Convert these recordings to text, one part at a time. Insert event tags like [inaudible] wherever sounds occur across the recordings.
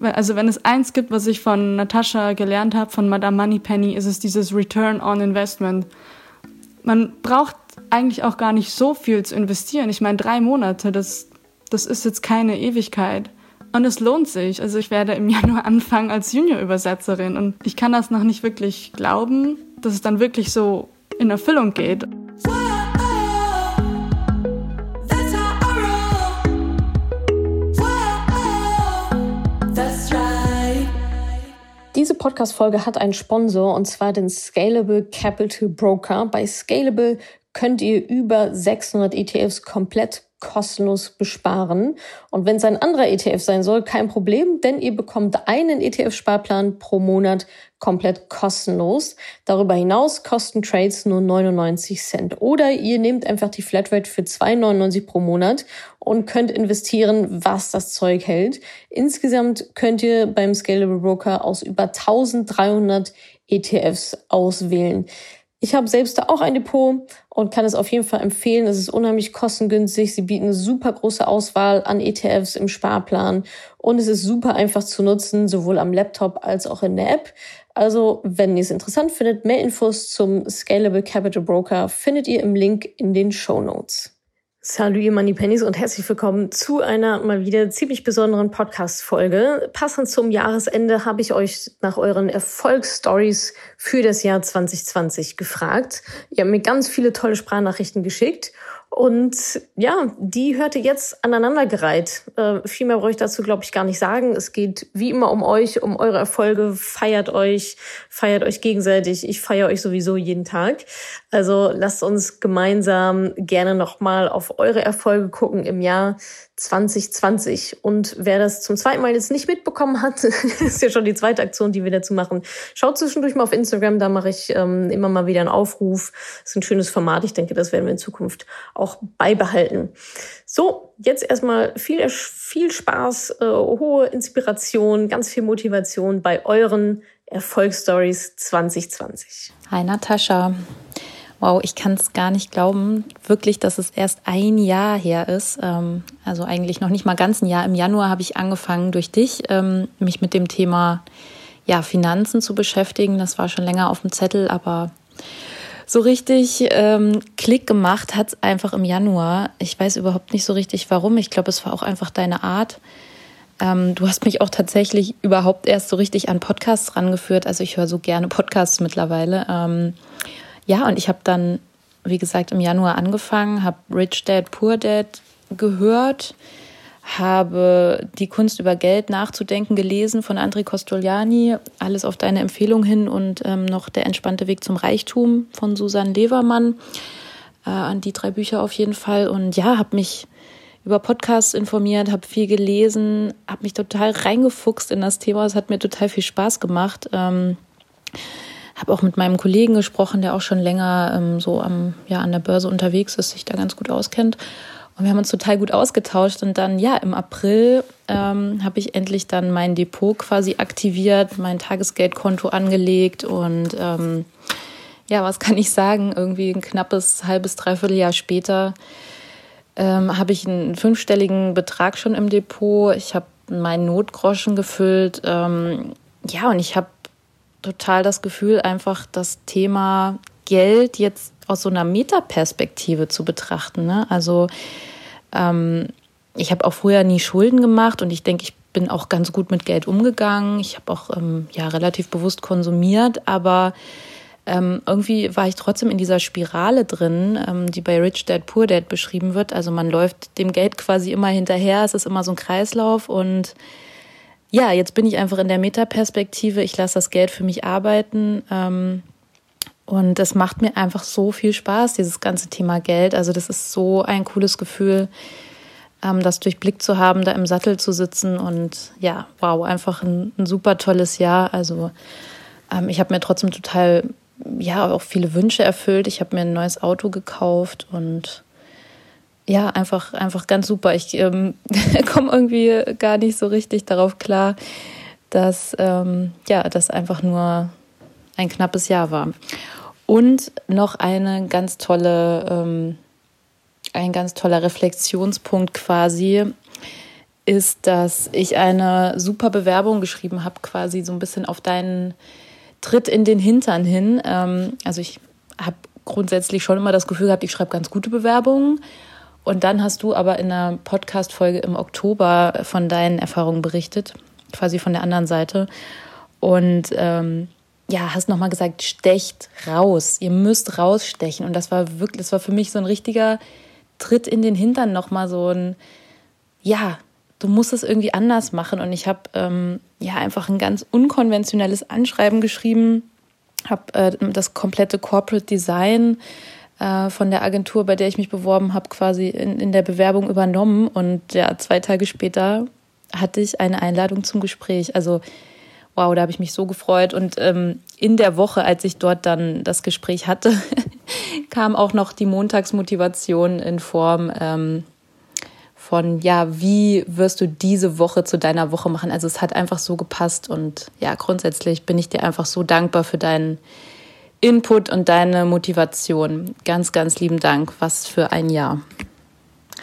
Also wenn es eins gibt, was ich von Natascha gelernt habe, von Madame Moneypenny, ist es dieses Return on Investment. Man braucht eigentlich auch gar nicht so viel zu investieren. Ich meine, drei Monate, das, das ist jetzt keine Ewigkeit. Und es lohnt sich. Also ich werde im Januar [laughs] anfangen als Junior-Übersetzerin und ich kann das noch nicht wirklich glauben, dass es dann wirklich so in Erfüllung geht. Podcast-Folge hat einen Sponsor und zwar den Scalable Capital Broker. Bei Scalable könnt ihr über 600 ETFs komplett kostenlos besparen. Und wenn es ein anderer ETF sein soll, kein Problem, denn ihr bekommt einen ETF-Sparplan pro Monat komplett kostenlos. Darüber hinaus kosten Trades nur 99 Cent. Oder ihr nehmt einfach die Flatrate für 2,99 pro Monat und könnt investieren, was das Zeug hält. Insgesamt könnt ihr beim Scalable Broker aus über 1300 ETFs auswählen. Ich habe selbst da auch ein Depot und kann es auf jeden Fall empfehlen. Es ist unheimlich kostengünstig. Sie bieten eine super große Auswahl an ETFs im Sparplan und es ist super einfach zu nutzen, sowohl am Laptop als auch in der App. Also, wenn ihr es interessant findet, mehr Infos zum Scalable Capital Broker findet ihr im Link in den Show Notes. Salut, ihr Money Pennies und herzlich willkommen zu einer mal wieder ziemlich besonderen Podcast-Folge. Passend zum Jahresende habe ich euch nach euren Erfolgsstories für das Jahr 2020 gefragt. Ihr habt mir ganz viele tolle Sprachnachrichten geschickt und ja, die hörte jetzt aneinandergereiht. Äh, viel mehr brauche ich dazu, glaube ich, gar nicht sagen. Es geht wie immer um euch, um eure Erfolge. Feiert euch, feiert euch gegenseitig. Ich feiere euch sowieso jeden Tag. Also lasst uns gemeinsam gerne nochmal auf eure Erfolge gucken im Jahr 2020. Und wer das zum zweiten Mal jetzt nicht mitbekommen hat, [laughs] ist ja schon die zweite Aktion, die wir dazu machen. Schaut zwischendurch mal auf Instagram, da mache ich ähm, immer mal wieder einen Aufruf. Das ist ein schönes Format. Ich denke, das werden wir in Zukunft auch beibehalten. So, jetzt erstmal viel, viel Spaß, äh, hohe Inspiration, ganz viel Motivation bei euren Erfolgsstories 2020. Hi Natascha. Wow, ich kann es gar nicht glauben, wirklich, dass es erst ein Jahr her ist. Ähm, also eigentlich noch nicht mal ganz ein Jahr. Im Januar habe ich angefangen, durch dich ähm, mich mit dem Thema ja, Finanzen zu beschäftigen. Das war schon länger auf dem Zettel, aber so richtig ähm, Klick gemacht hat es einfach im Januar. Ich weiß überhaupt nicht so richtig warum. Ich glaube, es war auch einfach deine Art. Ähm, du hast mich auch tatsächlich überhaupt erst so richtig an Podcasts rangeführt. Also ich höre so gerne Podcasts mittlerweile. Ähm, ja, und ich habe dann, wie gesagt, im Januar angefangen, habe Rich Dad, Poor Dad gehört, habe die Kunst über Geld nachzudenken gelesen von André Costoliani, alles auf deine Empfehlung hin und ähm, noch Der entspannte Weg zum Reichtum von Susanne Levermann. Äh, an die drei Bücher auf jeden Fall. Und ja, habe mich über Podcasts informiert, habe viel gelesen, habe mich total reingefuchst in das Thema. Es hat mir total viel Spaß gemacht. Ähm, habe auch mit meinem Kollegen gesprochen, der auch schon länger ähm, so am, ja, an der Börse unterwegs ist, sich da ganz gut auskennt. Und wir haben uns total gut ausgetauscht. Und dann, ja, im April ähm, habe ich endlich dann mein Depot quasi aktiviert, mein Tagesgeldkonto angelegt und ähm, ja, was kann ich sagen? Irgendwie ein knappes halbes, dreiviertel Jahr später ähm, habe ich einen fünfstelligen Betrag schon im Depot. Ich habe meinen Notgroschen gefüllt. Ähm, ja, und ich habe total das Gefühl, einfach das Thema Geld jetzt aus so einer Metaperspektive zu betrachten. Ne? Also ähm, ich habe auch früher nie Schulden gemacht und ich denke, ich bin auch ganz gut mit Geld umgegangen. Ich habe auch ähm, ja relativ bewusst konsumiert, aber ähm, irgendwie war ich trotzdem in dieser Spirale drin, ähm, die bei Rich Dad Poor Dad beschrieben wird. Also man läuft dem Geld quasi immer hinterher. Es ist immer so ein Kreislauf und ja, jetzt bin ich einfach in der Metaperspektive. Ich lasse das Geld für mich arbeiten. Ähm, und das macht mir einfach so viel Spaß, dieses ganze Thema Geld. Also das ist so ein cooles Gefühl, ähm, das durchblickt zu haben, da im Sattel zu sitzen. Und ja, wow, einfach ein, ein super tolles Jahr. Also ähm, ich habe mir trotzdem total, ja, auch viele Wünsche erfüllt. Ich habe mir ein neues Auto gekauft und ja, einfach, einfach ganz super. Ich ähm, [laughs] komme irgendwie gar nicht so richtig darauf klar, dass ähm, ja, das einfach nur ein knappes Jahr war. Und noch eine ganz tolle, ähm, ein ganz toller Reflexionspunkt quasi. ist, dass ich eine super Bewerbung geschrieben habe, quasi so ein bisschen auf deinen Tritt in den Hintern hin. Ähm, also ich habe grundsätzlich schon immer das Gefühl gehabt, ich schreibe ganz gute Bewerbungen. Und dann hast du aber in einer Podcast-Folge im Oktober von deinen Erfahrungen berichtet, quasi von der anderen Seite. Und ähm, ja, hast nochmal gesagt, stecht raus. Ihr müsst rausstechen. Und das war wirklich, das war für mich so ein richtiger Tritt in den Hintern, nochmal so ein, ja, du musst es irgendwie anders machen. Und ich habe ähm, ja einfach ein ganz unkonventionelles Anschreiben geschrieben, habe äh, das komplette Corporate Design äh, von der Agentur, bei der ich mich beworben habe, quasi in, in der Bewerbung übernommen. Und ja, zwei Tage später hatte ich eine Einladung zum Gespräch. Also wow, da habe ich mich so gefreut. Und ähm, in der Woche, als ich dort dann das Gespräch hatte, [laughs] kam auch noch die Montagsmotivation in Form ähm, von, ja, wie wirst du diese Woche zu deiner Woche machen? Also es hat einfach so gepasst und ja, grundsätzlich bin ich dir einfach so dankbar für deinen Input und deine Motivation. Ganz, ganz lieben Dank. Was für ein Jahr.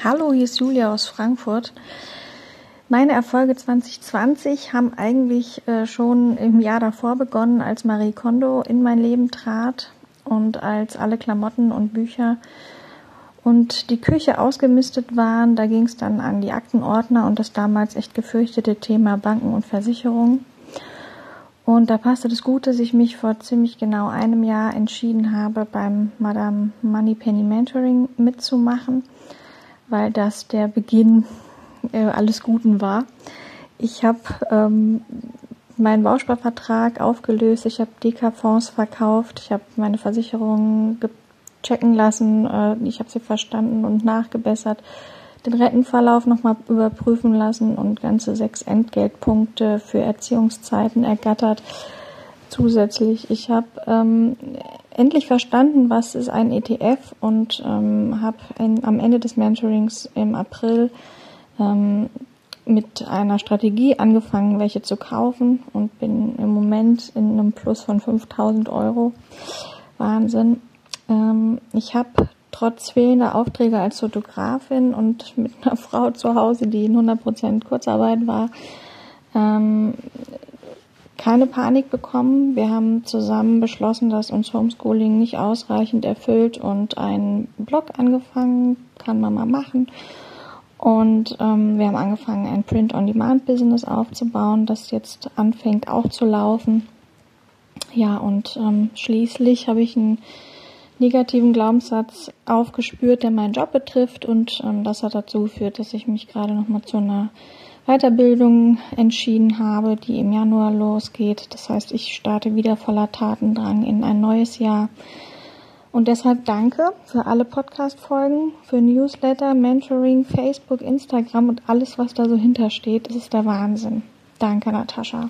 Hallo, hier ist Julia aus Frankfurt. Meine Erfolge 2020 haben eigentlich äh, schon im Jahr davor begonnen, als Marie Kondo in mein Leben trat und als alle Klamotten und Bücher und die Küche ausgemistet waren. Da ging es dann an die Aktenordner und das damals echt gefürchtete Thema Banken und Versicherungen. Und da passte das gut, dass ich mich vor ziemlich genau einem Jahr entschieden habe, beim Madame Moneypenny Mentoring mitzumachen, weil das der Beginn äh, alles Guten war. Ich habe ähm, meinen Bausparvertrag aufgelöst, ich habe Deka-Fonds verkauft, ich habe meine Versicherungen checken lassen, äh, ich habe sie verstanden und nachgebessert, den Rentenverlauf nochmal überprüfen lassen und ganze sechs Entgeltpunkte für Erziehungszeiten ergattert. Zusätzlich, ich habe ähm, endlich verstanden, was ist ein ETF und ähm, habe am Ende des Mentorings im April ähm, mit einer Strategie angefangen, welche zu kaufen und bin im Moment in einem Plus von 5000 Euro. Wahnsinn. Ähm, ich habe trotz fehlender Aufträge als Fotografin und mit einer Frau zu Hause, die in 100% Kurzarbeit war, ähm, keine Panik bekommen. Wir haben zusammen beschlossen, dass uns Homeschooling nicht ausreichend erfüllt und einen Blog angefangen, kann man mal machen. Und ähm, wir haben angefangen, ein Print-on-Demand-Business aufzubauen, das jetzt anfängt auch zu laufen. Ja, und ähm, schließlich habe ich einen negativen Glaubenssatz aufgespürt, der meinen Job betrifft. Und ähm, das hat dazu geführt, dass ich mich gerade nochmal zu einer Weiterbildung entschieden habe, die im Januar losgeht. Das heißt, ich starte wieder voller Tatendrang in ein neues Jahr und deshalb danke für alle Podcast-Folgen, für Newsletter, Mentoring, Facebook, Instagram und alles, was da so hintersteht. Das ist der Wahnsinn. Danke, Natascha.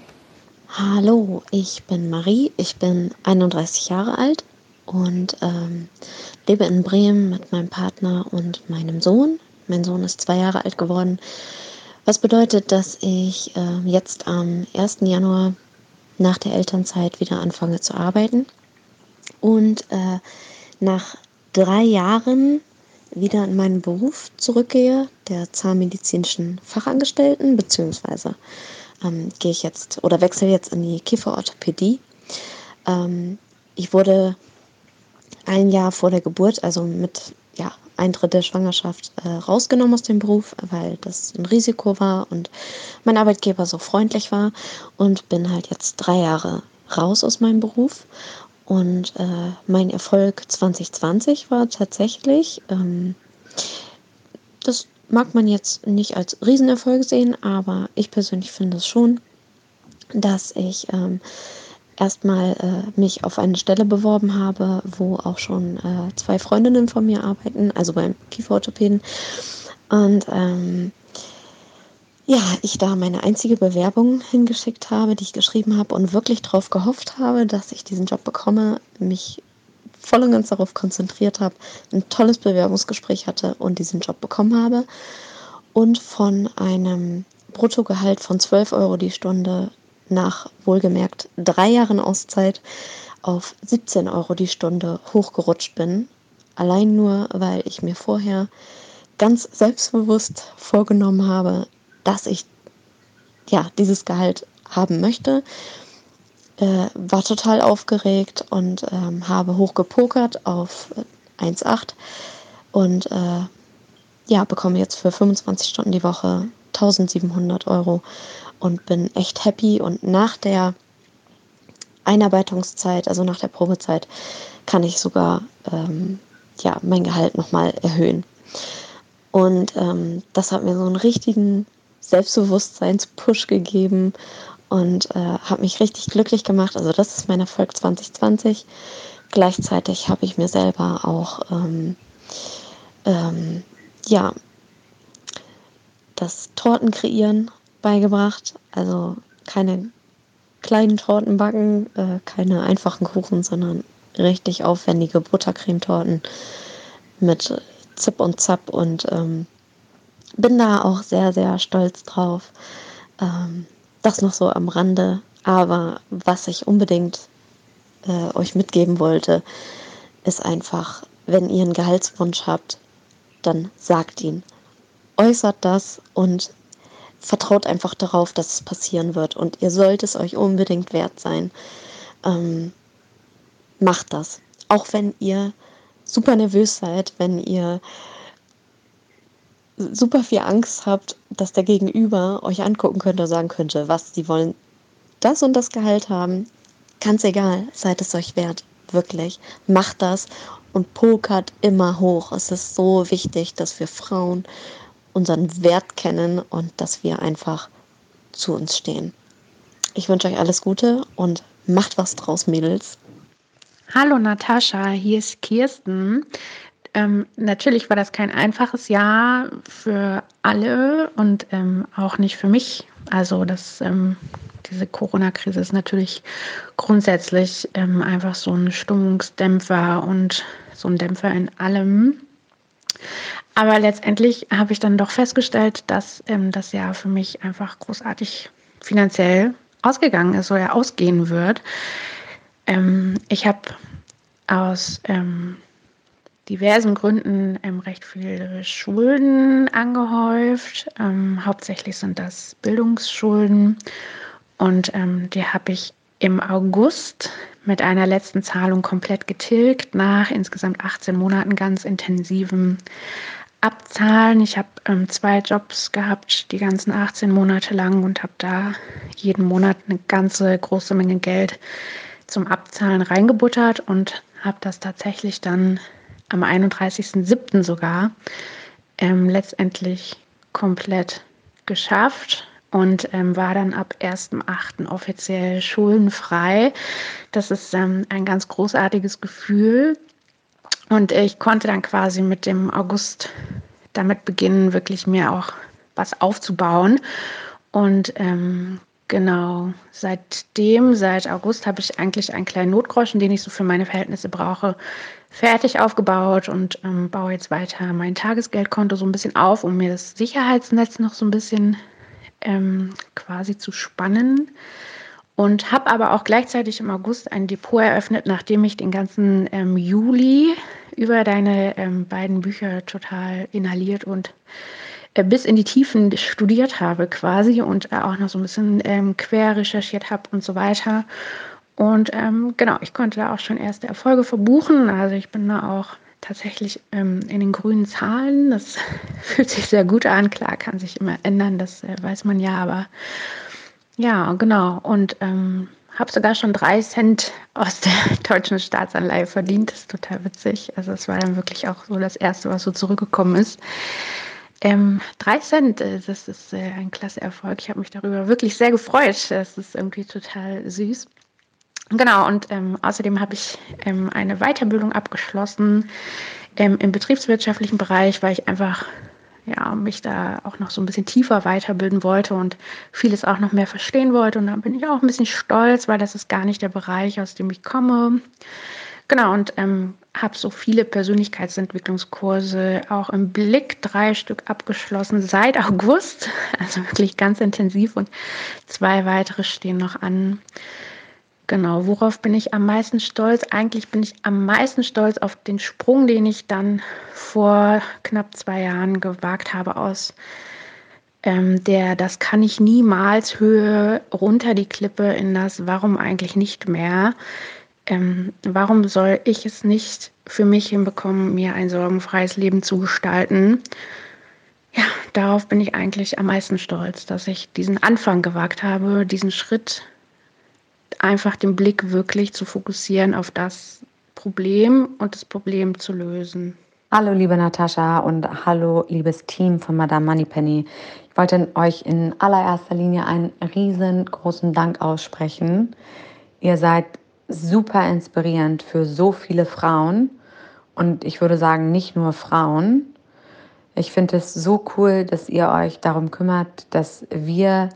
Hallo, ich bin Marie, ich bin 31 Jahre alt und ähm, lebe in Bremen mit meinem Partner und meinem Sohn. Mein Sohn ist zwei Jahre alt geworden, was bedeutet, dass ich äh, jetzt am 1. Januar nach der Elternzeit wieder anfange zu arbeiten und äh, nach drei Jahren wieder in meinen Beruf zurückgehe, der zahnmedizinischen Fachangestellten, beziehungsweise ähm, gehe ich jetzt oder wechsle jetzt in die Kieferorthopädie. Ähm, ich wurde ein Jahr vor der Geburt, also mit ja, Eintritt der Schwangerschaft, äh, rausgenommen aus dem Beruf, weil das ein Risiko war und mein Arbeitgeber so freundlich war und bin halt jetzt drei Jahre raus aus meinem Beruf und äh, mein Erfolg 2020 war tatsächlich, ähm, das mag man jetzt nicht als Riesenerfolg sehen, aber ich persönlich finde es schon, dass ich ähm, erstmal äh, mich auf eine Stelle beworben habe, wo auch schon äh, zwei Freundinnen von mir arbeiten, also beim Kieferorthopäden. Und ähm, ja, ich da meine einzige Bewerbung hingeschickt habe, die ich geschrieben habe und wirklich darauf gehofft habe, dass ich diesen Job bekomme, mich voll und ganz darauf konzentriert habe, ein tolles Bewerbungsgespräch hatte und diesen Job bekommen habe und von einem Bruttogehalt von 12 Euro die Stunde nach wohlgemerkt drei Jahren Auszeit auf 17 Euro die Stunde hochgerutscht bin. Allein nur, weil ich mir vorher ganz selbstbewusst vorgenommen habe, dass ich ja dieses Gehalt haben möchte. Äh, war total aufgeregt und ähm, habe hochgepokert auf 1,8 und äh, ja, bekomme jetzt für 25 Stunden die Woche 1700 Euro und bin echt happy. Und nach der Einarbeitungszeit, also nach der Probezeit, kann ich sogar ähm, ja, mein Gehalt nochmal erhöhen. Und ähm, das hat mir so einen richtigen Selbstbewusstseinspush gegeben und äh, hat mich richtig glücklich gemacht. Also das ist mein Erfolg 2020. Gleichzeitig habe ich mir selber auch ähm, ähm, ja das Torten kreieren beigebracht. Also keine kleinen Torten backen, äh, keine einfachen Kuchen, sondern richtig aufwendige Buttercremetorten mit Zip und Zap und ähm, bin da auch sehr, sehr stolz drauf. Ähm, das noch so am Rande. Aber was ich unbedingt äh, euch mitgeben wollte, ist einfach, wenn ihr einen Gehaltswunsch habt, dann sagt ihn. Äußert das und vertraut einfach darauf, dass es passieren wird. Und ihr sollt es euch unbedingt wert sein. Ähm, macht das. Auch wenn ihr super nervös seid, wenn ihr super viel Angst habt, dass der Gegenüber euch angucken könnte und sagen könnte, was, sie wollen das und das Gehalt haben. Ganz egal, seid es euch wert. Wirklich. Macht das und pokert immer hoch. Es ist so wichtig, dass wir Frauen unseren Wert kennen und dass wir einfach zu uns stehen. Ich wünsche euch alles Gute und macht was draus, Mädels. Hallo Natascha, hier ist Kirsten. Ähm, natürlich war das kein einfaches Jahr für alle und ähm, auch nicht für mich. Also das, ähm, diese Corona-Krise ist natürlich grundsätzlich ähm, einfach so ein Stimmungsdämpfer und so ein Dämpfer in allem. Aber letztendlich habe ich dann doch festgestellt, dass ähm, das Jahr für mich einfach großartig finanziell ausgegangen ist oder ausgehen wird. Ähm, ich habe aus diversen Gründen ähm, recht viele Schulden angehäuft. Ähm, hauptsächlich sind das Bildungsschulden. Und ähm, die habe ich im August mit einer letzten Zahlung komplett getilgt, nach insgesamt 18 Monaten ganz intensivem Abzahlen. Ich habe ähm, zwei Jobs gehabt, die ganzen 18 Monate lang und habe da jeden Monat eine ganze große Menge Geld zum Abzahlen reingebuttert und habe das tatsächlich dann am 31.07. sogar ähm, letztendlich komplett geschafft und ähm, war dann ab 1.08. offiziell schuldenfrei. Das ist ähm, ein ganz großartiges Gefühl. Und ich konnte dann quasi mit dem August damit beginnen, wirklich mir auch was aufzubauen. Und ähm, Genau, seitdem, seit August, habe ich eigentlich einen kleinen Notgroschen, den ich so für meine Verhältnisse brauche, fertig aufgebaut und ähm, baue jetzt weiter mein Tagesgeldkonto so ein bisschen auf, um mir das Sicherheitsnetz noch so ein bisschen ähm, quasi zu spannen. Und habe aber auch gleichzeitig im August ein Depot eröffnet, nachdem ich den ganzen ähm, Juli über deine ähm, beiden Bücher total inhaliert und äh, bis in die Tiefen studiert habe quasi und äh, auch noch so ein bisschen ähm, quer recherchiert habe und so weiter. Und ähm, genau, ich konnte da auch schon erste Erfolge verbuchen. Also ich bin da auch tatsächlich ähm, in den grünen Zahlen. Das [laughs] fühlt sich sehr gut an. Klar, kann sich immer ändern, das äh, weiß man ja, aber ja, genau. Und ähm, habe sogar schon drei Cent aus der [laughs] deutschen Staatsanleihe verdient. Das ist total witzig. Also es war dann wirklich auch so das Erste, was so zurückgekommen ist. Ähm, drei Cent, äh, das ist äh, ein klasse Erfolg. Ich habe mich darüber wirklich sehr gefreut. Das ist irgendwie total süß. Genau, und ähm, außerdem habe ich ähm, eine Weiterbildung abgeschlossen ähm, im betriebswirtschaftlichen Bereich, weil ich einfach ja, mich da auch noch so ein bisschen tiefer weiterbilden wollte und vieles auch noch mehr verstehen wollte. Und da bin ich auch ein bisschen stolz, weil das ist gar nicht der Bereich, aus dem ich komme. Genau, und ähm, habe so viele Persönlichkeitsentwicklungskurse auch im Blick, drei Stück abgeschlossen seit [laughs] August, also wirklich ganz intensiv und zwei weitere stehen noch an. Genau, worauf bin ich am meisten stolz? Eigentlich bin ich am meisten stolz auf den Sprung, den ich dann vor knapp zwei Jahren gewagt habe aus ähm, der das kann ich niemals Höhe runter die Klippe in das Warum eigentlich nicht mehr. Ähm, warum soll ich es nicht für mich hinbekommen, mir ein sorgenfreies Leben zu gestalten? Ja, darauf bin ich eigentlich am meisten stolz, dass ich diesen Anfang gewagt habe, diesen Schritt einfach den Blick wirklich zu fokussieren auf das Problem und das Problem zu lösen. Hallo liebe Natascha und hallo liebes Team von Madame Moneypenny. Ich wollte euch in allererster Linie einen riesengroßen Dank aussprechen. Ihr seid super inspirierend für so viele Frauen und ich würde sagen nicht nur Frauen. Ich finde es so cool, dass ihr euch darum kümmert, dass wir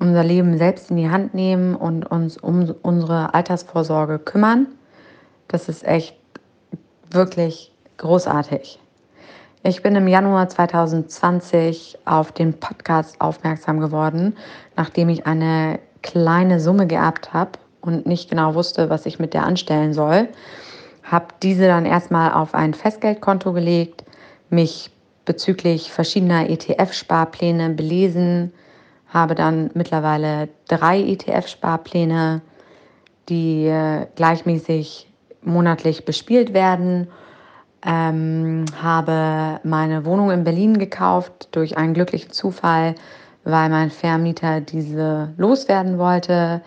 unser Leben selbst in die Hand nehmen und uns um unsere Altersvorsorge kümmern. Das ist echt wirklich großartig. Ich bin im Januar 2020 auf den Podcast aufmerksam geworden, nachdem ich eine kleine Summe geerbt habe und nicht genau wusste, was ich mit der anstellen soll. Habe diese dann erstmal auf ein Festgeldkonto gelegt, mich bezüglich verschiedener ETF-Sparpläne belesen, habe dann mittlerweile drei ETF-Sparpläne, die äh, gleichmäßig monatlich bespielt werden ähm, habe meine Wohnung in Berlin gekauft durch einen glücklichen Zufall, weil mein Vermieter diese loswerden wollte.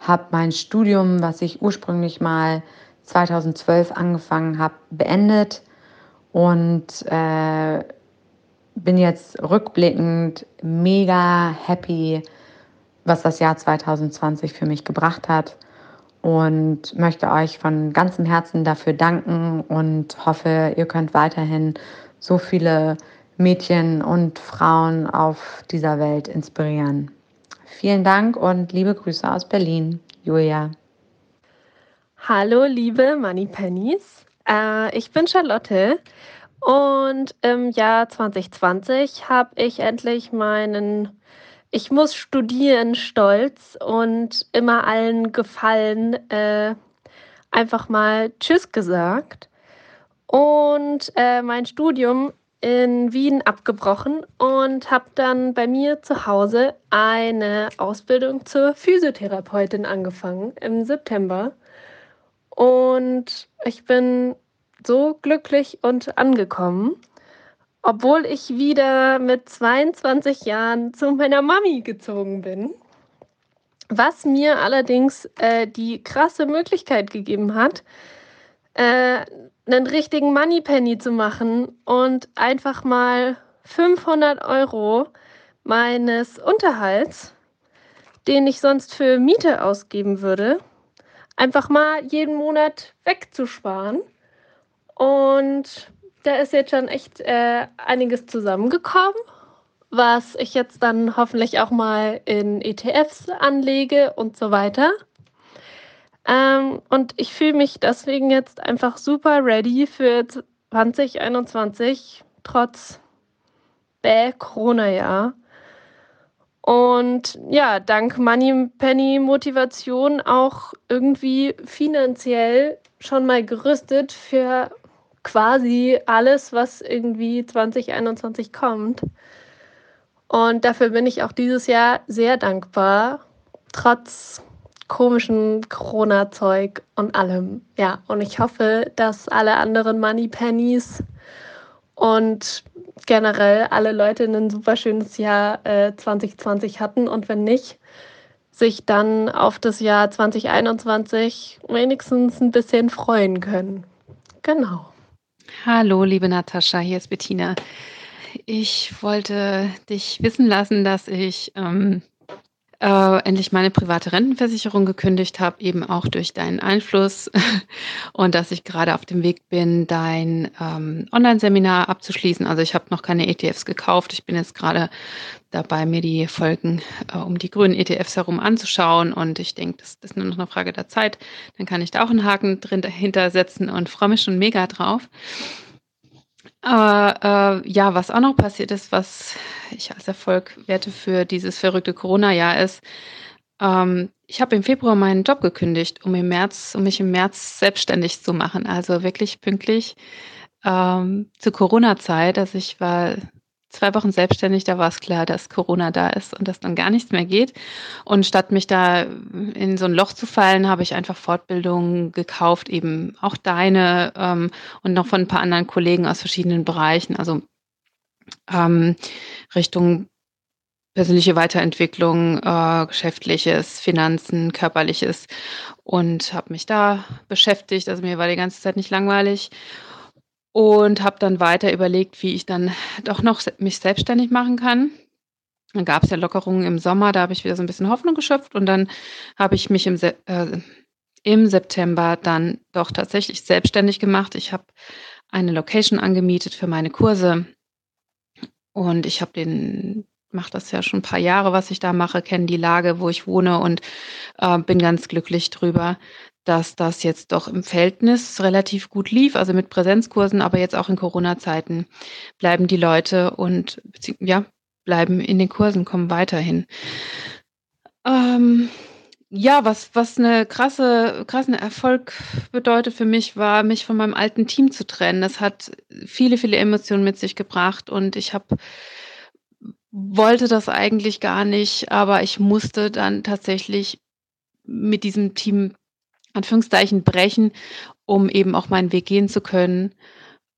Habe mein Studium, was ich ursprünglich mal 2012 angefangen habe, beendet und äh, bin jetzt rückblickend mega happy, was das Jahr 2020 für mich gebracht hat und möchte euch von ganzem Herzen dafür danken und hoffe, ihr könnt weiterhin so viele Mädchen und Frauen auf dieser Welt inspirieren. Vielen Dank und liebe Grüße aus Berlin, Julia. Hallo, liebe Money Pennies. Äh, ich bin Charlotte und im Jahr 2020 habe ich endlich meinen ich muss studieren, stolz und immer allen gefallen, äh, einfach mal Tschüss gesagt und äh, mein Studium in Wien abgebrochen und habe dann bei mir zu Hause eine Ausbildung zur Physiotherapeutin angefangen im September. Und ich bin so glücklich und angekommen obwohl ich wieder mit 22 Jahren zu meiner Mami gezogen bin. Was mir allerdings äh, die krasse Möglichkeit gegeben hat, äh, einen richtigen Moneypenny zu machen und einfach mal 500 Euro meines Unterhalts, den ich sonst für Miete ausgeben würde, einfach mal jeden Monat wegzusparen. Und da ist jetzt schon echt äh, einiges zusammengekommen, was ich jetzt dann hoffentlich auch mal in ETFs anlege und so weiter. Ähm, und ich fühle mich deswegen jetzt einfach super ready für 2021, trotz bäh Corona-Jahr. Und ja, dank Money Penny Motivation auch irgendwie finanziell schon mal gerüstet für quasi alles, was irgendwie 2021 kommt. Und dafür bin ich auch dieses Jahr sehr dankbar, trotz komischen Corona-Zeug und allem. Ja, und ich hoffe, dass alle anderen Money Pennies und generell alle Leute ein super schönes Jahr äh, 2020 hatten und wenn nicht, sich dann auf das Jahr 2021 wenigstens ein bisschen freuen können. Genau. Hallo, liebe Natascha, hier ist Bettina. Ich wollte dich wissen lassen, dass ich ähm, äh, endlich meine private Rentenversicherung gekündigt habe, eben auch durch deinen Einfluss [laughs] und dass ich gerade auf dem Weg bin, dein ähm, Online-Seminar abzuschließen. Also ich habe noch keine ETFs gekauft. Ich bin jetzt gerade dabei, mir die Folgen äh, um die grünen ETFs herum anzuschauen und ich denke, das, das ist nur noch eine Frage der Zeit. Dann kann ich da auch einen Haken drin dahinter setzen und freue mich schon mega drauf. Aber äh, ja, was auch noch passiert ist, was ich als Erfolg werte für dieses verrückte Corona-Jahr ist, ähm, ich habe im Februar meinen Job gekündigt, um im März, um mich im März selbstständig zu machen. Also wirklich pünktlich ähm, zur Corona-Zeit. Also ich war zwei Wochen selbstständig, da war es klar, dass Corona da ist und dass dann gar nichts mehr geht. Und statt mich da in so ein Loch zu fallen, habe ich einfach Fortbildungen gekauft, eben auch deine ähm, und noch von ein paar anderen Kollegen aus verschiedenen Bereichen, also ähm, Richtung persönliche Weiterentwicklung, äh, geschäftliches, Finanzen, körperliches und habe mich da beschäftigt. Also mir war die ganze Zeit nicht langweilig und habe dann weiter überlegt, wie ich dann doch noch mich selbstständig machen kann. Dann gab es ja Lockerungen im Sommer, da habe ich wieder so ein bisschen Hoffnung geschöpft und dann habe ich mich im, Se äh, im September dann doch tatsächlich selbstständig gemacht. Ich habe eine Location angemietet für meine Kurse und ich habe den mache das ja schon ein paar Jahre, was ich da mache, kenne die Lage, wo ich wohne und äh, bin ganz glücklich drüber, dass das jetzt doch im Verhältnis relativ gut lief, also mit Präsenzkursen, aber jetzt auch in Corona-Zeiten bleiben die Leute und ja, bleiben in den Kursen, kommen weiterhin. Ähm, ja, was, was eine krasse, krassen Erfolg bedeutet für mich, war, mich von meinem alten Team zu trennen. Das hat viele, viele Emotionen mit sich gebracht und ich habe wollte das eigentlich gar nicht, aber ich musste dann tatsächlich mit diesem Team Anführungszeichen brechen, um eben auch meinen Weg gehen zu können.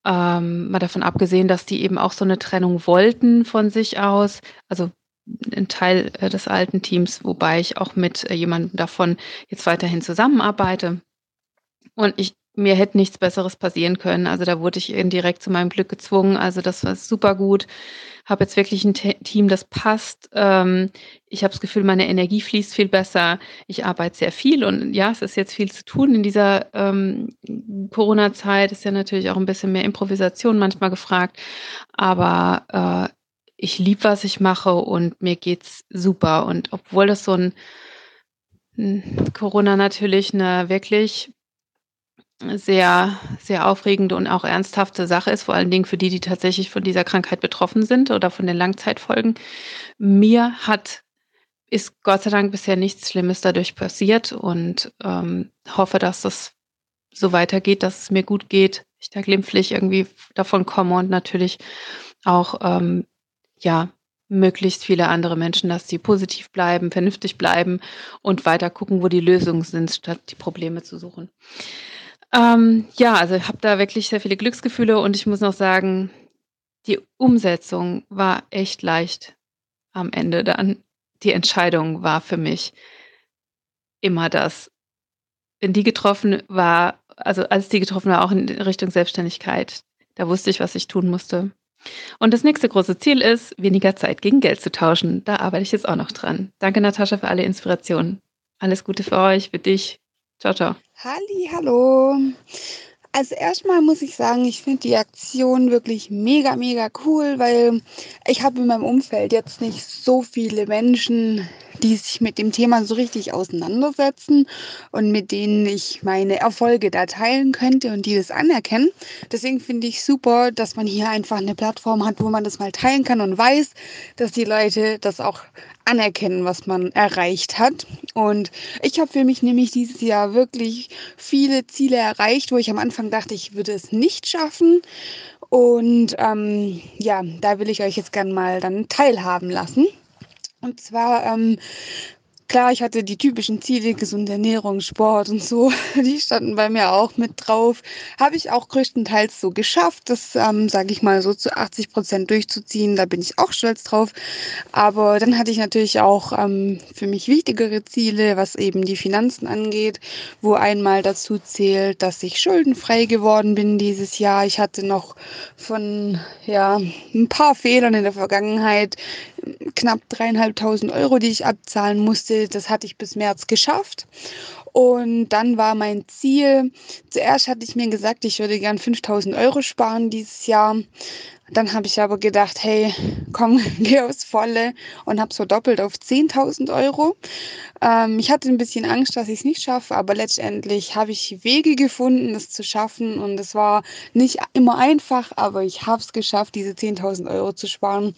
Ähm, mal davon abgesehen, dass die eben auch so eine Trennung wollten von sich aus. Also ein Teil äh, des alten Teams, wobei ich auch mit äh, jemandem davon jetzt weiterhin zusammenarbeite. Und ich mir hätte nichts Besseres passieren können. Also da wurde ich indirekt zu meinem Glück gezwungen. Also das war super gut. Habe jetzt wirklich ein Team, das passt. Ähm, ich habe das Gefühl, meine Energie fließt viel besser. Ich arbeite sehr viel und ja, es ist jetzt viel zu tun in dieser ähm, Corona-Zeit. Ist ja natürlich auch ein bisschen mehr Improvisation manchmal gefragt. Aber äh, ich liebe, was ich mache und mir geht's super. Und obwohl das so ein Corona natürlich eine wirklich sehr, sehr aufregende und auch ernsthafte Sache ist, vor allen Dingen für die, die tatsächlich von dieser Krankheit betroffen sind oder von den Langzeitfolgen. Mir hat, ist Gott sei Dank bisher nichts Schlimmes dadurch passiert und ähm, hoffe, dass das so weitergeht, dass es mir gut geht, ich da glimpflich irgendwie davon komme und natürlich auch, ähm, ja, möglichst viele andere Menschen, dass sie positiv bleiben, vernünftig bleiben und weiter gucken, wo die Lösungen sind, statt die Probleme zu suchen. Ähm, ja, also ich habe da wirklich sehr viele Glücksgefühle und ich muss noch sagen, die Umsetzung war echt leicht am Ende dann. Die Entscheidung war für mich immer das. Wenn die getroffen war, also als die getroffen war, auch in Richtung Selbstständigkeit, da wusste ich, was ich tun musste. Und das nächste große Ziel ist, weniger Zeit gegen Geld zu tauschen. Da arbeite ich jetzt auch noch dran. Danke, Natascha, für alle Inspirationen. Alles Gute für euch, für dich. Ciao, ciao. Halli, hallo. Also erstmal muss ich sagen, ich finde die Aktion wirklich mega, mega cool, weil ich habe in meinem Umfeld jetzt nicht so viele Menschen, die sich mit dem Thema so richtig auseinandersetzen und mit denen ich meine Erfolge da teilen könnte und die das anerkennen. Deswegen finde ich super, dass man hier einfach eine Plattform hat, wo man das mal teilen kann und weiß, dass die Leute das auch anerkennen, was man erreicht hat. Und ich habe für mich nämlich dieses Jahr wirklich viele Ziele erreicht, wo ich am Anfang dachte, ich würde es nicht schaffen. Und ähm, ja, da will ich euch jetzt gerne mal dann teilhaben lassen. Und zwar ähm, Klar, ich hatte die typischen Ziele, gesunde Ernährung, Sport und so, [laughs] die standen bei mir auch mit drauf. Habe ich auch größtenteils so geschafft, das, ähm, sage ich mal, so zu 80 Prozent durchzuziehen. Da bin ich auch stolz drauf. Aber dann hatte ich natürlich auch ähm, für mich wichtigere Ziele, was eben die Finanzen angeht, wo einmal dazu zählt, dass ich schuldenfrei geworden bin dieses Jahr. Ich hatte noch von ja ein paar Fehlern in der Vergangenheit knapp dreieinhalbtausend Euro, die ich abzahlen musste. Das hatte ich bis März geschafft. Und dann war mein Ziel, zuerst hatte ich mir gesagt, ich würde gern 5000 Euro sparen dieses Jahr. Dann habe ich aber gedacht, hey, komm, [laughs] geh aufs Volle und habe so doppelt auf 10.000 Euro. Ähm, ich hatte ein bisschen Angst, dass ich es nicht schaffe, aber letztendlich habe ich Wege gefunden, das zu schaffen. Und es war nicht immer einfach, aber ich habe es geschafft, diese 10.000 Euro zu sparen.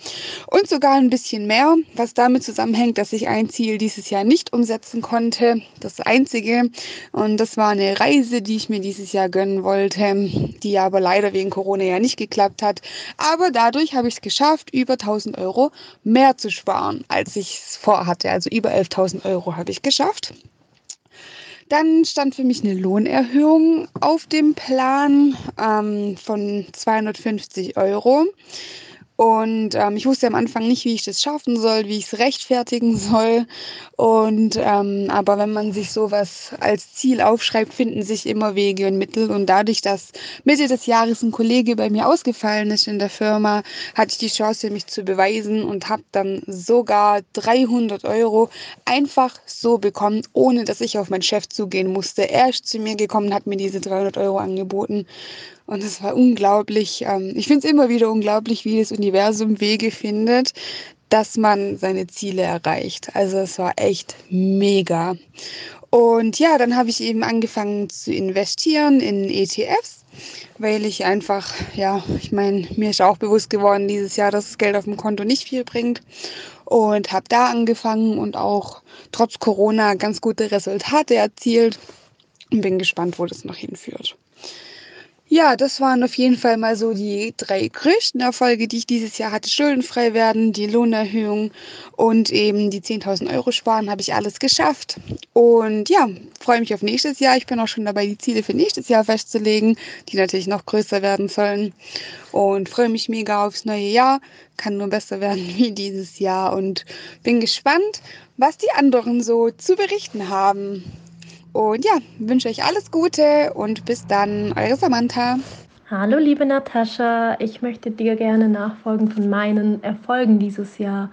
Und sogar ein bisschen mehr, was damit zusammenhängt, dass ich ein Ziel dieses Jahr nicht umsetzen konnte. Das einzige. Und das war eine Reise, die ich mir dieses Jahr gönnen wollte, die aber leider wegen Corona ja nicht geklappt hat. Aber dadurch habe ich es geschafft, über 1000 Euro mehr zu sparen, als ich es vorhatte. Also über 11.000 Euro habe ich geschafft. Dann stand für mich eine Lohnerhöhung auf dem Plan ähm, von 250 Euro. Und ähm, ich wusste am Anfang nicht, wie ich das schaffen soll, wie ich es rechtfertigen soll. Und ähm, aber wenn man sich sowas als Ziel aufschreibt, finden sich immer Wege und Mittel. Und dadurch, dass Mitte des Jahres ein Kollege bei mir ausgefallen ist in der Firma, hatte ich die Chance, mich zu beweisen und habe dann sogar 300 Euro einfach so bekommen, ohne dass ich auf meinen Chef zugehen musste. Er ist zu mir gekommen, hat mir diese 300 Euro angeboten. Und es war unglaublich. Ähm, ich finde es immer wieder unglaublich, wie das Universum Wege findet, dass man seine Ziele erreicht. Also es war echt mega. Und ja, dann habe ich eben angefangen zu investieren in ETFs, weil ich einfach, ja, ich meine, mir ist auch bewusst geworden dieses Jahr, dass das Geld auf dem Konto nicht viel bringt. Und habe da angefangen und auch trotz Corona ganz gute Resultate erzielt und bin gespannt, wo das noch hinführt. Ja, das waren auf jeden Fall mal so die drei größten Erfolge, die ich dieses Jahr hatte. Schuldenfrei werden, die Lohnerhöhung und eben die 10.000 Euro sparen, habe ich alles geschafft. Und ja, freue mich auf nächstes Jahr. Ich bin auch schon dabei, die Ziele für nächstes Jahr festzulegen, die natürlich noch größer werden sollen. Und freue mich mega aufs neue Jahr. Kann nur besser werden [laughs] wie dieses Jahr und bin gespannt, was die anderen so zu berichten haben. Und ja, wünsche euch alles Gute und bis dann, eure Samantha. Hallo liebe Natascha, ich möchte dir gerne nachfolgend von meinen Erfolgen dieses Jahr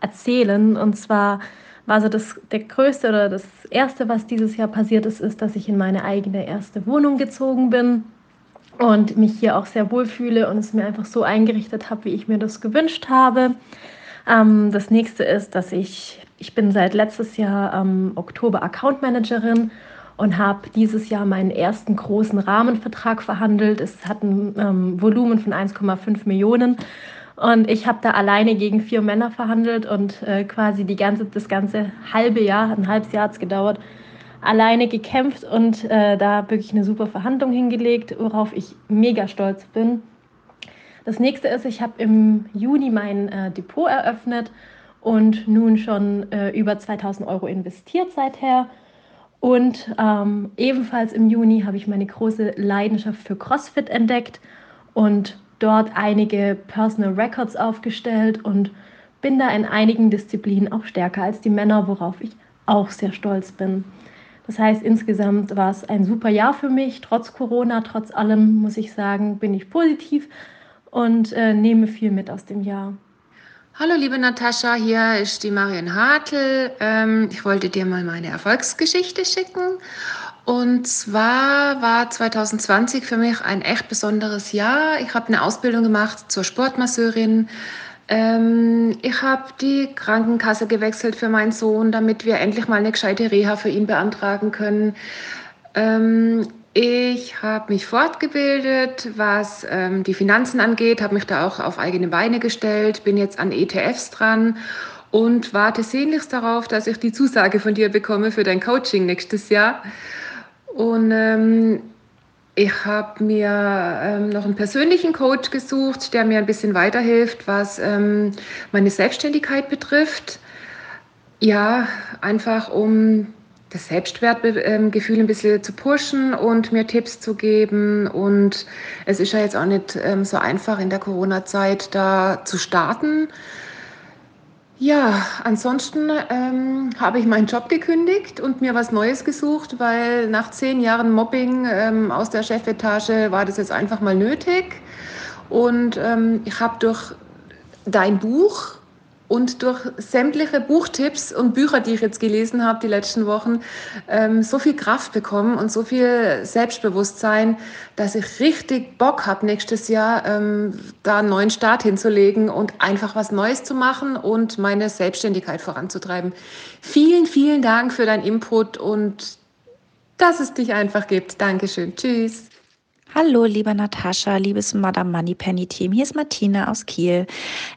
erzählen. Und zwar war so das der größte oder das erste, was dieses Jahr passiert ist, ist, dass ich in meine eigene erste Wohnung gezogen bin und mich hier auch sehr wohl fühle und es mir einfach so eingerichtet habe, wie ich mir das gewünscht habe. Ähm, das nächste ist, dass ich ich bin seit letztes Jahr ähm, Oktober Account Managerin und habe dieses Jahr meinen ersten großen Rahmenvertrag verhandelt. Es hat ein ähm, Volumen von 1,5 Millionen und ich habe da alleine gegen vier Männer verhandelt und äh, quasi die ganze, das ganze halbe Jahr, ein halbes Jahr hat es gedauert, alleine gekämpft und äh, da wirklich eine super Verhandlung hingelegt, worauf ich mega stolz bin. Das nächste ist, ich habe im Juni mein äh, Depot eröffnet und nun schon äh, über 2000 Euro investiert seither. Und ähm, ebenfalls im Juni habe ich meine große Leidenschaft für CrossFit entdeckt und dort einige Personal Records aufgestellt und bin da in einigen Disziplinen auch stärker als die Männer, worauf ich auch sehr stolz bin. Das heißt, insgesamt war es ein super Jahr für mich. Trotz Corona, trotz allem, muss ich sagen, bin ich positiv und äh, nehme viel mit aus dem Jahr. Hallo liebe Natascha, hier ist die Marion Hartl. Ähm, ich wollte dir mal meine Erfolgsgeschichte schicken. Und zwar war 2020 für mich ein echt besonderes Jahr. Ich habe eine Ausbildung gemacht zur Sportmasseurin. Ähm, ich habe die Krankenkasse gewechselt für meinen Sohn, damit wir endlich mal eine gescheite Reha für ihn beantragen können. Ähm, ich habe mich fortgebildet, was ähm, die Finanzen angeht, habe mich da auch auf eigene Beine gestellt, bin jetzt an ETFs dran und warte sehnlichst darauf, dass ich die Zusage von dir bekomme für dein Coaching nächstes Jahr. Und ähm, ich habe mir ähm, noch einen persönlichen Coach gesucht, der mir ein bisschen weiterhilft, was ähm, meine Selbstständigkeit betrifft. Ja, einfach um das Selbstwertgefühl ein bisschen zu pushen und mir Tipps zu geben. Und es ist ja jetzt auch nicht ähm, so einfach in der Corona-Zeit da zu starten. Ja, ansonsten ähm, habe ich meinen Job gekündigt und mir was Neues gesucht, weil nach zehn Jahren Mobbing ähm, aus der Chefetage war das jetzt einfach mal nötig. Und ähm, ich habe durch dein Buch und durch sämtliche Buchtipps und Bücher, die ich jetzt gelesen habe die letzten Wochen, ähm, so viel Kraft bekommen und so viel Selbstbewusstsein, dass ich richtig Bock habe, nächstes Jahr ähm, da einen neuen Start hinzulegen und einfach was Neues zu machen und meine Selbstständigkeit voranzutreiben. Vielen, vielen Dank für deinen Input und dass es dich einfach gibt. Dankeschön. Tschüss. Hallo, liebe Natascha, liebes Madame Moneypenny Team. Hier ist Martina aus Kiel.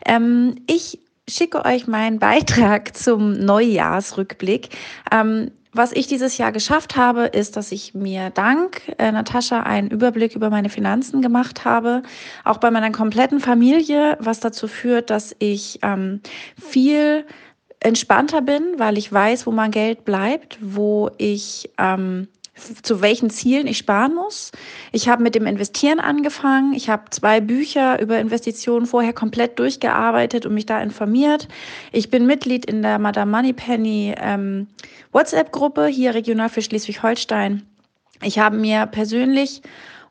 Ähm, ich schicke euch meinen Beitrag zum Neujahrsrückblick. Ähm, was ich dieses Jahr geschafft habe, ist, dass ich mir dank äh, Natascha einen Überblick über meine Finanzen gemacht habe, auch bei meiner kompletten Familie, was dazu führt, dass ich ähm, viel entspannter bin, weil ich weiß, wo mein Geld bleibt, wo ich ähm, zu welchen Zielen ich sparen muss. Ich habe mit dem Investieren angefangen. Ich habe zwei Bücher über Investitionen vorher komplett durchgearbeitet und mich da informiert. Ich bin Mitglied in der Madame Moneypenny ähm, WhatsApp-Gruppe hier regional für Schleswig-Holstein. Ich habe mir persönlich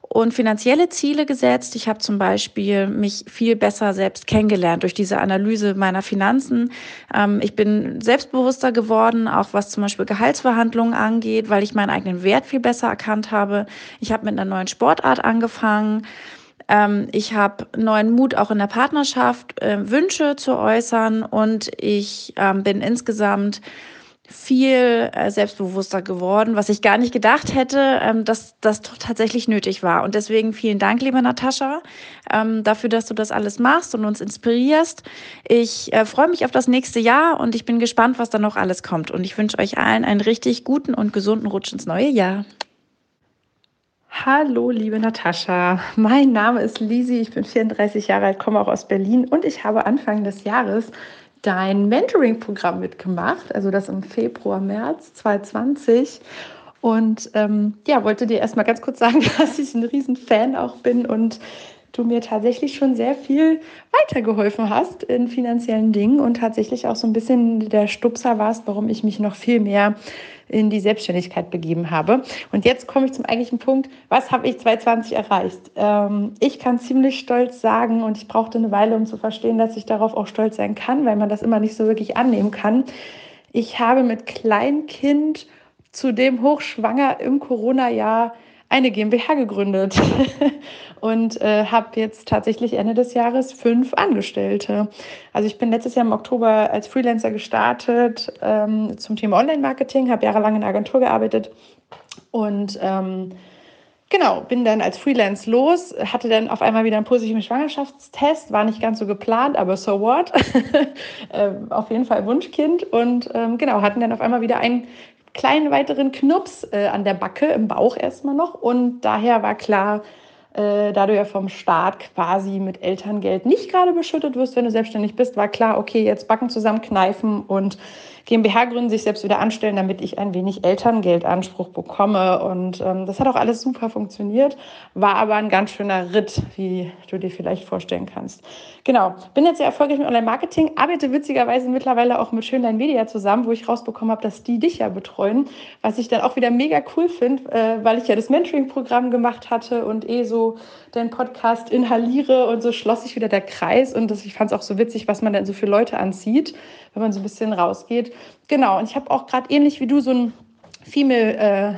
und finanzielle Ziele gesetzt. Ich habe zum Beispiel mich viel besser selbst kennengelernt durch diese Analyse meiner Finanzen. Ähm, ich bin selbstbewusster geworden, auch was zum Beispiel Gehaltsverhandlungen angeht, weil ich meinen eigenen Wert viel besser erkannt habe. Ich habe mit einer neuen Sportart angefangen. Ähm, ich habe neuen Mut auch in der Partnerschaft, äh, Wünsche zu äußern und ich ähm, bin insgesamt viel äh, selbstbewusster geworden, was ich gar nicht gedacht hätte, ähm, dass das tatsächlich nötig war. Und deswegen vielen Dank, liebe Natascha, ähm, dafür, dass du das alles machst und uns inspirierst. Ich äh, freue mich auf das nächste Jahr und ich bin gespannt, was da noch alles kommt. Und ich wünsche euch allen einen richtig guten und gesunden Rutsch ins neue Jahr. Hallo, liebe Natascha. Mein Name ist Lisi, ich bin 34 Jahre alt, komme auch aus Berlin und ich habe Anfang des Jahres dein Mentoring-Programm mitgemacht, also das im Februar, März 2020. Und ähm, ja, wollte dir erstmal ganz kurz sagen, [laughs] dass ich ein riesen Fan auch bin und du mir tatsächlich schon sehr viel weitergeholfen hast in finanziellen Dingen und tatsächlich auch so ein bisschen der Stupser warst, warum ich mich noch viel mehr in die Selbstständigkeit begeben habe. Und jetzt komme ich zum eigentlichen Punkt. Was habe ich 2020 erreicht? Ähm, ich kann ziemlich stolz sagen, und ich brauchte eine Weile, um zu verstehen, dass ich darauf auch stolz sein kann, weil man das immer nicht so wirklich annehmen kann. Ich habe mit Kleinkind zudem hochschwanger im Corona-Jahr eine GmbH gegründet [laughs] und äh, habe jetzt tatsächlich Ende des Jahres fünf Angestellte. Also ich bin letztes Jahr im Oktober als Freelancer gestartet ähm, zum Thema Online-Marketing, habe jahrelang in einer Agentur gearbeitet und ähm, Genau, bin dann als Freelance los, hatte dann auf einmal wieder einen positiven Schwangerschaftstest, war nicht ganz so geplant, aber so what? [laughs] äh, auf jeden Fall Wunschkind und ähm, genau, hatten dann auf einmal wieder ein kleinen weiteren Knups äh, an der Backe, im Bauch erstmal noch. Und daher war klar, da du ja vom Staat quasi mit Elterngeld nicht gerade beschüttet wirst, wenn du selbstständig bist, war klar, okay, jetzt Backen zusammenkneifen und GmbH gründen, sich selbst wieder anstellen, damit ich ein wenig Elterngeldanspruch bekomme. Und ähm, das hat auch alles super funktioniert, war aber ein ganz schöner Ritt, wie du dir vielleicht vorstellen kannst. Genau, bin jetzt sehr erfolgreich mit Online-Marketing, arbeite witzigerweise mittlerweile auch mit Schönlein Media zusammen, wo ich rausbekommen habe, dass die dich ja betreuen, was ich dann auch wieder mega cool finde, äh, weil ich ja das Mentoring-Programm gemacht hatte und eh so den Podcast inhaliere und so schloss sich wieder der Kreis und das, ich fand es auch so witzig, was man dann so für Leute anzieht wenn man so ein bisschen rausgeht. Genau, und ich habe auch gerade ähnlich wie du so ein Female äh,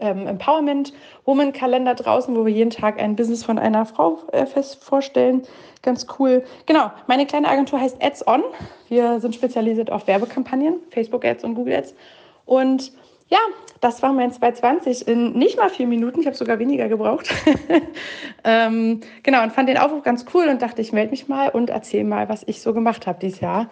ähm, Empowerment Woman Kalender draußen, wo wir jeden Tag ein Business von einer Frau äh, fest vorstellen. Ganz cool. Genau, meine kleine Agentur heißt Ads On. Wir sind spezialisiert auf Werbekampagnen, Facebook Ads und Google Ads. Und ja, das war mein 220 in nicht mal vier Minuten. Ich habe sogar weniger gebraucht. [laughs] ähm, genau, und fand den Aufruf ganz cool und dachte, ich melde mich mal und erzähle mal, was ich so gemacht habe dieses Jahr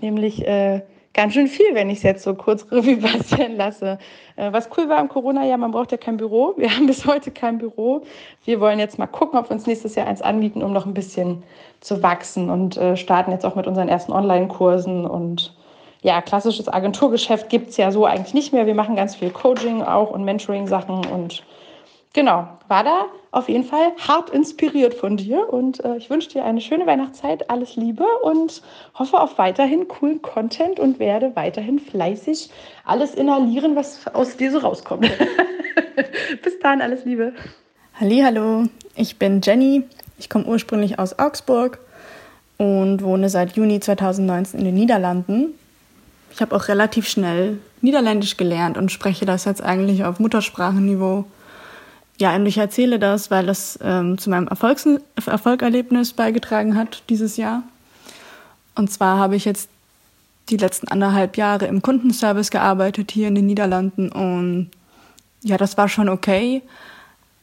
nämlich äh, ganz schön viel, wenn ich es jetzt so kurz [laughs] Revue passieren lasse. Äh, was cool war im Corona-Jahr, man braucht ja kein Büro. Wir [laughs] haben bis heute kein Büro. Wir wollen jetzt mal gucken, ob wir uns nächstes Jahr eins anbieten, um noch ein bisschen zu wachsen und äh, starten jetzt auch mit unseren ersten Online-Kursen und ja, klassisches Agenturgeschäft gibt es ja so eigentlich nicht mehr. Wir machen ganz viel Coaching auch und Mentoring-Sachen und genau, war da auf jeden Fall hart inspiriert von dir und äh, ich wünsche dir eine schöne Weihnachtszeit, alles Liebe und hoffe auf weiterhin coolen Content und werde weiterhin fleißig alles inhalieren, was aus dir so rauskommt. [laughs] Bis dann, alles Liebe. Hallo, ich bin Jenny. Ich komme ursprünglich aus Augsburg und wohne seit Juni 2019 in den Niederlanden. Ich habe auch relativ schnell Niederländisch gelernt und spreche das jetzt eigentlich auf Muttersprachenniveau ja, und ich erzähle das, weil das ähm, zu meinem Erfolgs Erfolgerlebnis beigetragen hat dieses Jahr. Und zwar habe ich jetzt die letzten anderthalb Jahre im Kundenservice gearbeitet hier in den Niederlanden und ja, das war schon okay,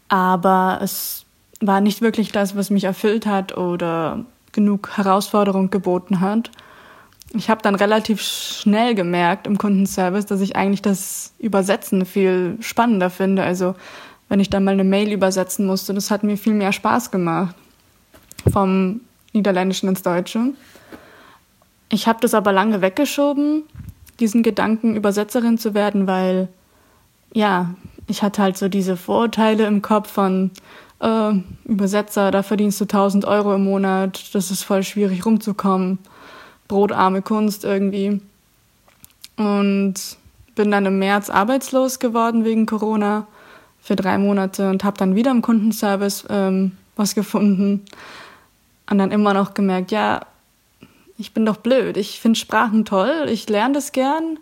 aber es war nicht wirklich das, was mich erfüllt hat oder genug Herausforderung geboten hat. Ich habe dann relativ schnell gemerkt im Kundenservice, dass ich eigentlich das Übersetzen viel spannender finde. Also wenn ich dann mal eine Mail übersetzen musste, das hat mir viel mehr Spaß gemacht vom Niederländischen ins Deutsche. Ich habe das aber lange weggeschoben, diesen Gedanken, Übersetzerin zu werden, weil ja, ich hatte halt so diese Vorurteile im Kopf von äh, Übersetzer, da verdienst du 1000 Euro im Monat, das ist voll schwierig rumzukommen brotarme Kunst irgendwie. Und bin dann im März arbeitslos geworden wegen Corona für drei Monate und habe dann wieder im Kundenservice ähm, was gefunden. Und dann immer noch gemerkt, ja, ich bin doch blöd. Ich finde Sprachen toll, ich lerne das gern,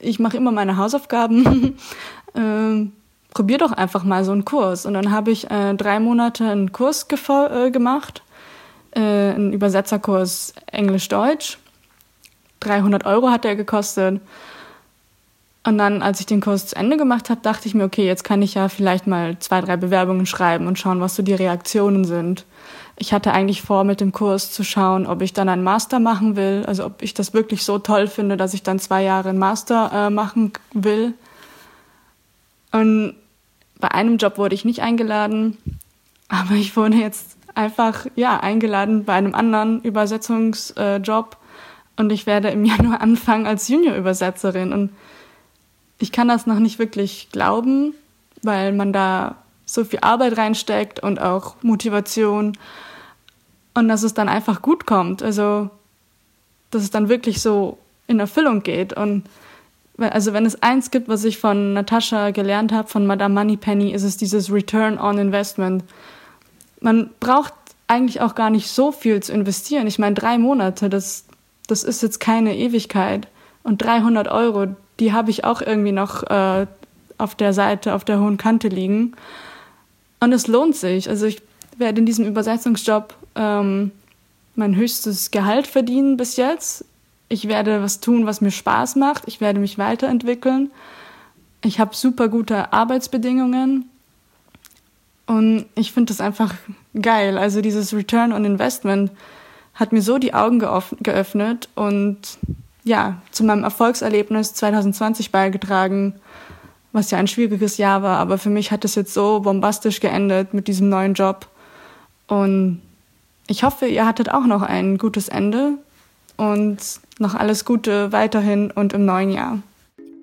ich mache immer meine Hausaufgaben. [laughs] ähm, probier doch einfach mal so einen Kurs. Und dann habe ich äh, drei Monate einen Kurs äh, gemacht äh, einen Übersetzerkurs Englisch-Deutsch. 300 Euro hat der gekostet. Und dann, als ich den Kurs zu Ende gemacht habe, dachte ich mir, okay, jetzt kann ich ja vielleicht mal zwei, drei Bewerbungen schreiben und schauen, was so die Reaktionen sind. Ich hatte eigentlich vor, mit dem Kurs zu schauen, ob ich dann einen Master machen will, also ob ich das wirklich so toll finde, dass ich dann zwei Jahre einen Master äh, machen will. Und bei einem Job wurde ich nicht eingeladen, [laughs] aber ich wurde jetzt einfach ja eingeladen bei einem anderen Übersetzungsjob äh, und ich werde im [laughs] Januar anfangen als Junior-Übersetzerin und ich kann das noch nicht wirklich glauben, weil man da so viel Arbeit reinsteckt und auch Motivation und dass es dann einfach gut kommt. Also, dass es dann wirklich so in Erfüllung geht. Und also, wenn es eins gibt, was ich von Natascha gelernt habe, von Madame Moneypenny, ist es dieses Return on Investment man braucht eigentlich auch gar nicht so viel zu investieren. Ich meine, drei Monate, das, das ist jetzt keine Ewigkeit. Und 300 Euro, die habe ich auch irgendwie noch äh, auf der Seite, auf der hohen Kante liegen. Und es lohnt sich. Also ich werde in diesem Übersetzungsjob ähm, mein höchstes Gehalt verdienen bis jetzt. Ich werde was tun, was mir Spaß macht. Ich werde mich weiterentwickeln. Ich habe super gute Arbeitsbedingungen. Und ich finde das einfach geil. Also dieses Return on Investment hat mir so die Augen geöffnet und ja, zu meinem Erfolgserlebnis 2020 beigetragen, was ja ein schwieriges Jahr war. Aber für mich hat es jetzt so bombastisch geendet mit diesem neuen Job. Und ich hoffe, ihr hattet auch noch ein gutes Ende und noch alles Gute weiterhin und im neuen Jahr.